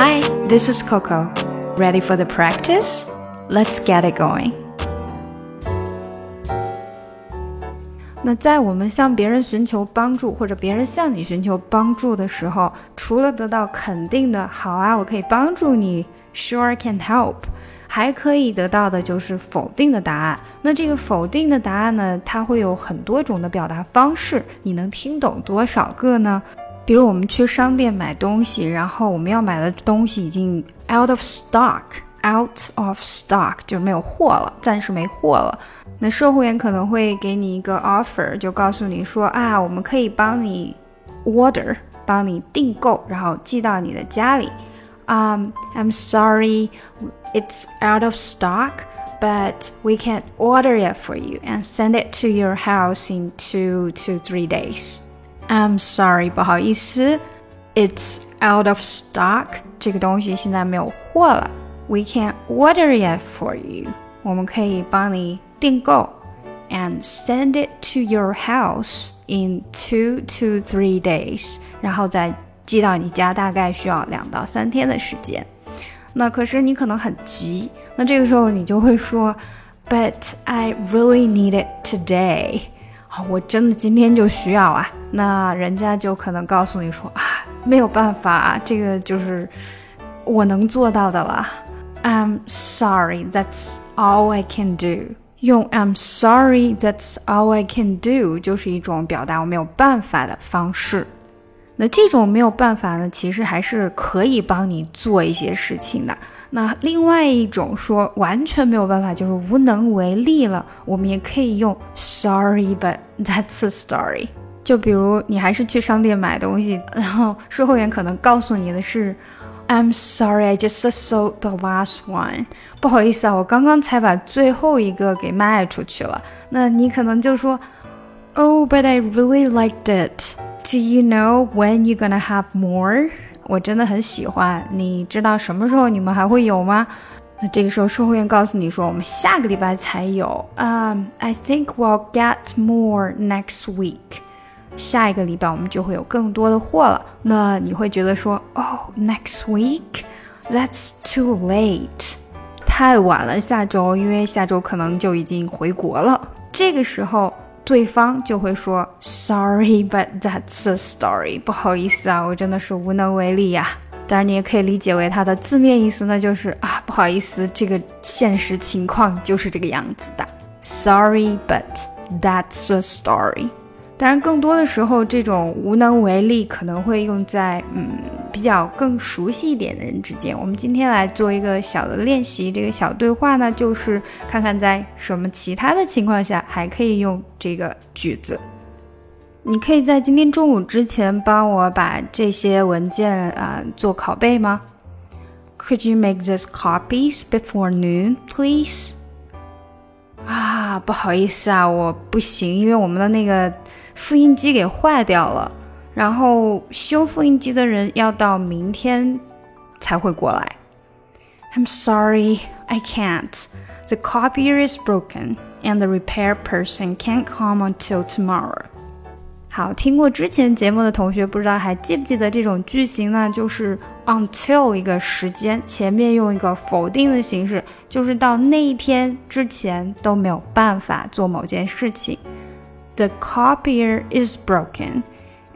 Hi, this is Coco. Ready for the practice? Let's get it going. 那在我们向别人寻求帮助，或者别人向你寻求帮助的时候，除了得到肯定的“好啊，我可以帮助你 ”，Sure can help，还可以得到的就是否定的答案。那这个否定的答案呢，它会有很多种的表达方式，你能听懂多少个呢？比如我们去商店买东西，然后我们要买的东西已经 out of stock，out of stock 就没有货了，暂时没货了。那售货员可能会给你一个 offer，就告诉你说啊，我们可以帮你 order，帮你订购，然后寄到你的家里。Um, I'm sorry, it's out of stock, but we can order it for you and send it to your house in two to three days. I'm sorry，不好意思，It's out of stock，这个东西现在没有货了。We can order it for you，我们可以帮你订购，and send it to your house in two to three days，然后再寄到你家，大概需要两到三天的时间。那可是你可能很急，那这个时候你就会说，But I really need it today。 啊我真的今天就需要啊，那人家就可能告诉你说啊，没有办法，这个就是我能做到的了。I'm sorry, that's all I can do。用 I'm sorry, that's all I can do 就是一种表达我没有办法的方式。那这种没有办法呢，其实还是可以帮你做一些事情的。那另外一种说完全没有办法，就是无能为力了。我们也可以用 Sorry, but that's a story。就比如你还是去商店买东西，然后售货员可能告诉你的是 I'm sorry, I just sold the last one。不好意思啊，我刚刚才把最后一个给卖出去了。那你可能就说 Oh, but I really liked it. Do you know when you're gonna have more? 我真的很喜欢，你知道什么时候你们还会有吗？那这个时候售货员告诉你说，我们下个礼拜才有。Um, I think we'll get more next week。下一个礼拜我们就会有更多的货了。那你会觉得说，Oh, next week? That's too late。太晚了，下周，因为下周可能就已经回国了。这个时候。对方就会说 Sorry, but that's a story。不好意思啊，我真的是无能为力呀。当然，你也可以理解为它的字面意思呢，就是啊，不好意思，这个现实情况就是这个样子的。Sorry, but that's a story。当然，更多的时候，这种无能为力可能会用在嗯比较更熟悉一点的人之间。我们今天来做一个小的练习，这个小对话呢，就是看看在什么其他的情况下还可以用这个句子。你可以在今天中午之前帮我把这些文件啊做拷贝吗？Could you make these copies before noon, please？啊，不好意思啊，我不行，因为我们的那个。复印机给坏掉了，然后修复印机的人要到明天才会过来。I'm sorry, I can't. The copier is broken, and the repair person can't come until tomorrow. 好，听过之前节目的同学，不知道还记不记得这种句型呢？就是 until 一个时间，前面用一个否定的形式，就是到那一天之前都没有办法做某件事情。the copier is broken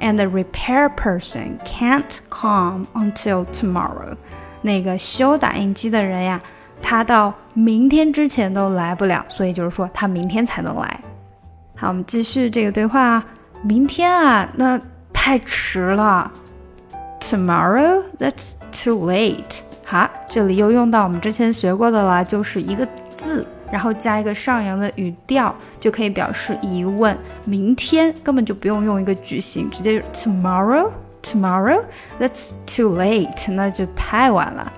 And the repair person can't come until tomorrow. 那个修打印机的人呀，他到明天之前都来不了，所以就是说他明天才能来。好，我们继续这个对话啊。明天啊，那太迟了。Tomorrow, that's too late. 好，这里又用到我们之前学过的了，就是一个字。然后加一个上扬的语调，就可以表示疑问。明天根本就不用用一个句型，直接 tomorrow，tomorrow，that's too late，那就太晚了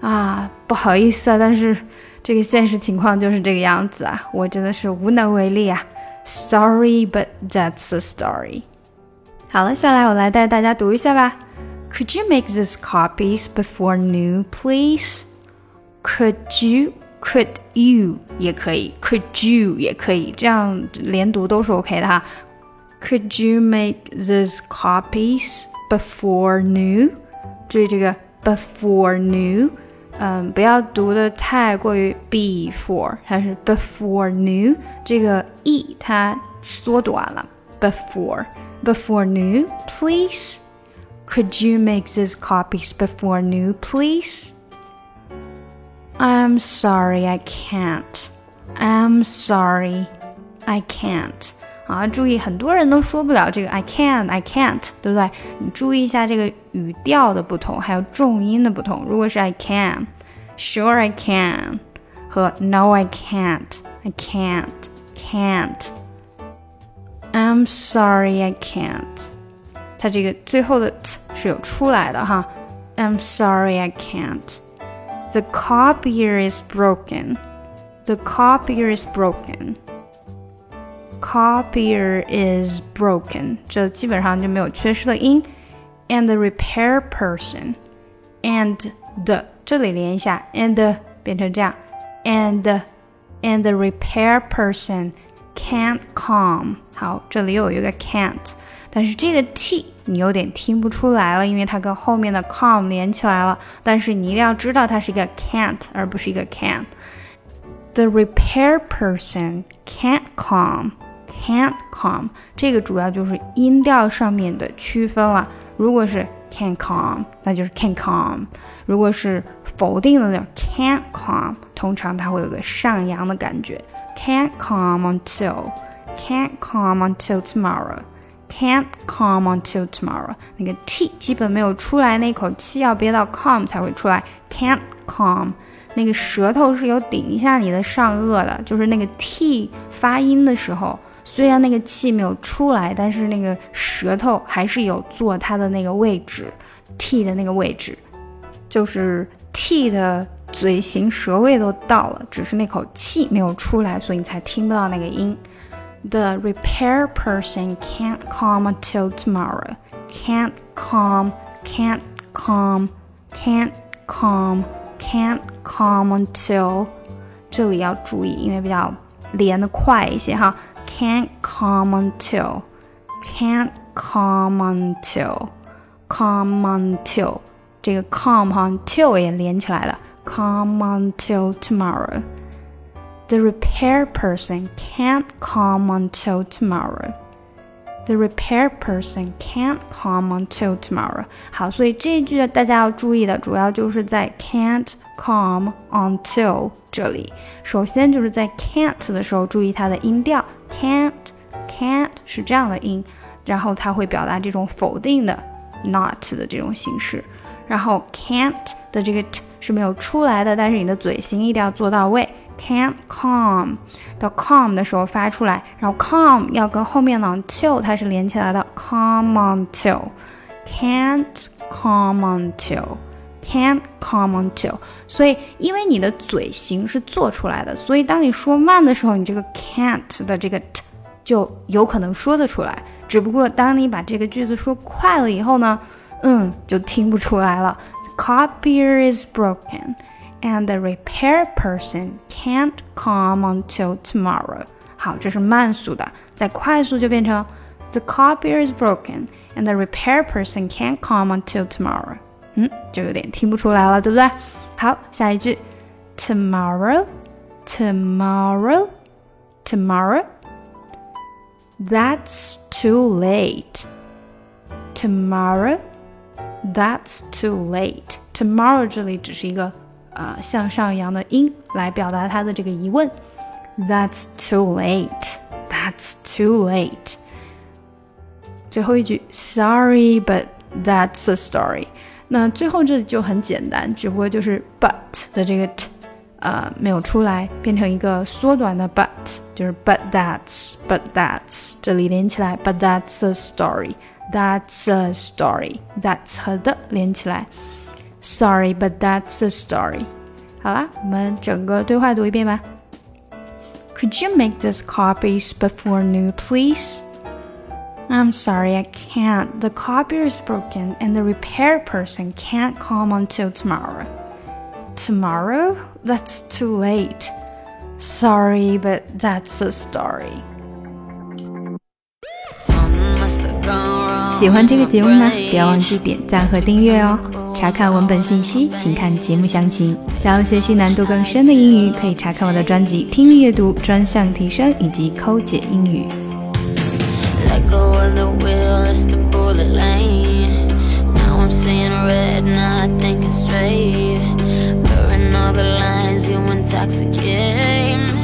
啊！不好意思啊，但是这个现实情况就是这个样子啊，我真的是无能为力啊。Sorry，but that's a story。好了，下来我来带大家读一下吧。Could you make these copies before noon, please? Could you? Could you 也可以，Could you 也可以，这样连读都是 OK 的哈。Could you make these copies before noon？注意这个 before new，嗯，不要读的太过于 before，它是 before new，这个 e 它缩短了，before before new please。Could you make these copies before new, please? I'm sorry, I can't. I'm sorry, I can't. 啊，注意，很多人都说不了这个 I can, I can't，对不对？你注意一下这个语调的不同，还有重音的不同。如果是 I can, sure I can，和 No I can't, I can't, can't. I'm sorry, I can't. 它这个最后的 t 是有出来的哈。I'm sorry, I can't. The copier is broken. The copier is broken. Copier is broken. 这基本上就没有缺失的音。And the repair person. And the 这里连一下，and 变成这样，and and the repair person can't come。好，这里又有一个 can't。 但是这个 t 你有点听不出来了，因为它跟后面的 come 连起来了。但是你一定要知道它是一个 can't，而不是一个 can。The repair person can't come, can't come。这个主要就是音调上面的区分了。如果是 can come，那就是 can come；如果是否定的那种 can't come，通常它会有个上扬的感觉。Can't come until, can't come until tomorrow。Can't come until tomorrow。那个 t 基本没有出来，那口气要憋到 come 才会出来。Can't come，那个舌头是有顶一下你的上颚的，就是那个 t 发音的时候，虽然那个气没有出来，但是那个舌头还是有做它的那个位置，t 的那个位置，就是 t 的嘴型舌位都到了，只是那口气没有出来，所以你才听不到那个音。The repair person can't come until tomorrow. Can't come, can't come, can't come, can't come until。这里要注意，因为比较连的快一些哈。Can't come until, can't come until, come until。这个 come 哈 until 也连起来了。Come until tomorrow。 the repair person can't come until tomorrow. The repair person can't come until tomorrow. 好，所以这一句大家要注意的，主要就是在 can't come until 这里。首先就是在 can't 的时候，注意它的音调，can't can't 是这样的音，然后它会表达这种否定的 not 的这种形式。然后 can't 的这个 t 是没有出来的，但是你的嘴型一定要做到位。 Can't come 到 come 的时候发出来，然后 come 要跟后面的 until 它是连起来的，come until can't come until can't come until。所以因为你的嘴型是做出来的，所以当你说慢的时候，你这个 can't 的这个 t 就有可能说得出来。只不过当你把这个句子说快了以后呢，嗯，就听不出来了。The copier is broken. and the repair person can't come until tomorrow. 好，这是慢速的，再快速就变成 The copier is broken and the repair person can't come until tomorrow. 嗯，就有点听不出来了，对不对？好，下一句，tomorrow, tomorrow, tomorrow. That's too late. Tomorrow, that's too late. Tomorrow 这里只是一个 呃向上扬的音来表达他的这个疑问。That's too late. That's too late. 最后一句，Sorry, but that's a story. 那最后这就很简单，只不过就是 but 的这个 t，呃，没有出来，变成一个缩短的 but，就是 but that's, but that's，这里连起来，but that's a story, that's a story, that's 和的连起来。 Sorry, but that's the story. 好啦，我们整个对话读一遍吧。Could you make these copies before noon, please? I'm sorry, I can't. The copier is broken and the repair person can't come until tomorrow. Tomorrow? That's too late. Sorry, but that's the story. 喜欢这个节目吗？不要忘记点赞和订阅哦。 查看文本信息，请看节目详情。想要学习难度更深的英语，可以查看我的专辑《听力阅读专项提升》以及《抠解英语》。Burning all the lines, you intoxicate